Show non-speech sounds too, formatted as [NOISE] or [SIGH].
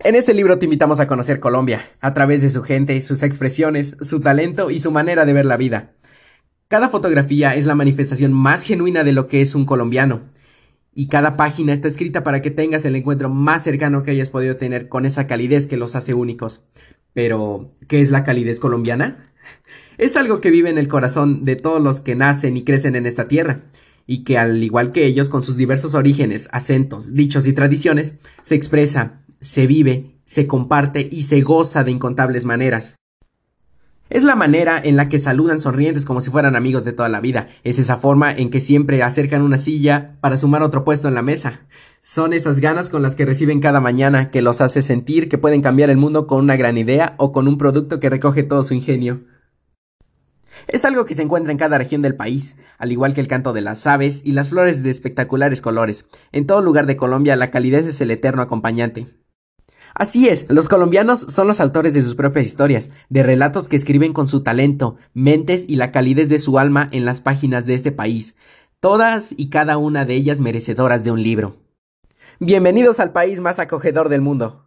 En este libro te invitamos a conocer Colombia, a través de su gente, sus expresiones, su talento y su manera de ver la vida. Cada fotografía es la manifestación más genuina de lo que es un colombiano. Y cada página está escrita para que tengas el encuentro más cercano que hayas podido tener con esa calidez que los hace únicos. Pero, ¿qué es la calidez colombiana? [LAUGHS] Es algo que vive en el corazón de todos los que nacen y crecen en esta tierra, y que al igual que ellos, con sus diversos orígenes, acentos, dichos y tradiciones, se expresa, se vive, se comparte y se goza de incontables maneras. Es la manera en la que saludan sonrientes como si fueran amigos de toda la vida. Es esa forma en que siempre acercan una silla para sumar otro puesto en la mesa. Son esas ganas con las que reciben cada mañana que los hace sentir que pueden cambiar el mundo con una gran idea o con un producto que recoge todo su ingenio. Es algo que se encuentra en cada región del país, al igual que el canto de las aves y las flores de espectaculares colores. En todo lugar de Colombia la calidez es el eterno acompañante. Así es, los colombianos son los autores de sus propias historias, de relatos que escriben con su talento, mentes y la calidez de su alma en las páginas de este país, todas y cada una de ellas merecedoras de un libro. Bienvenidos al país más acogedor del mundo.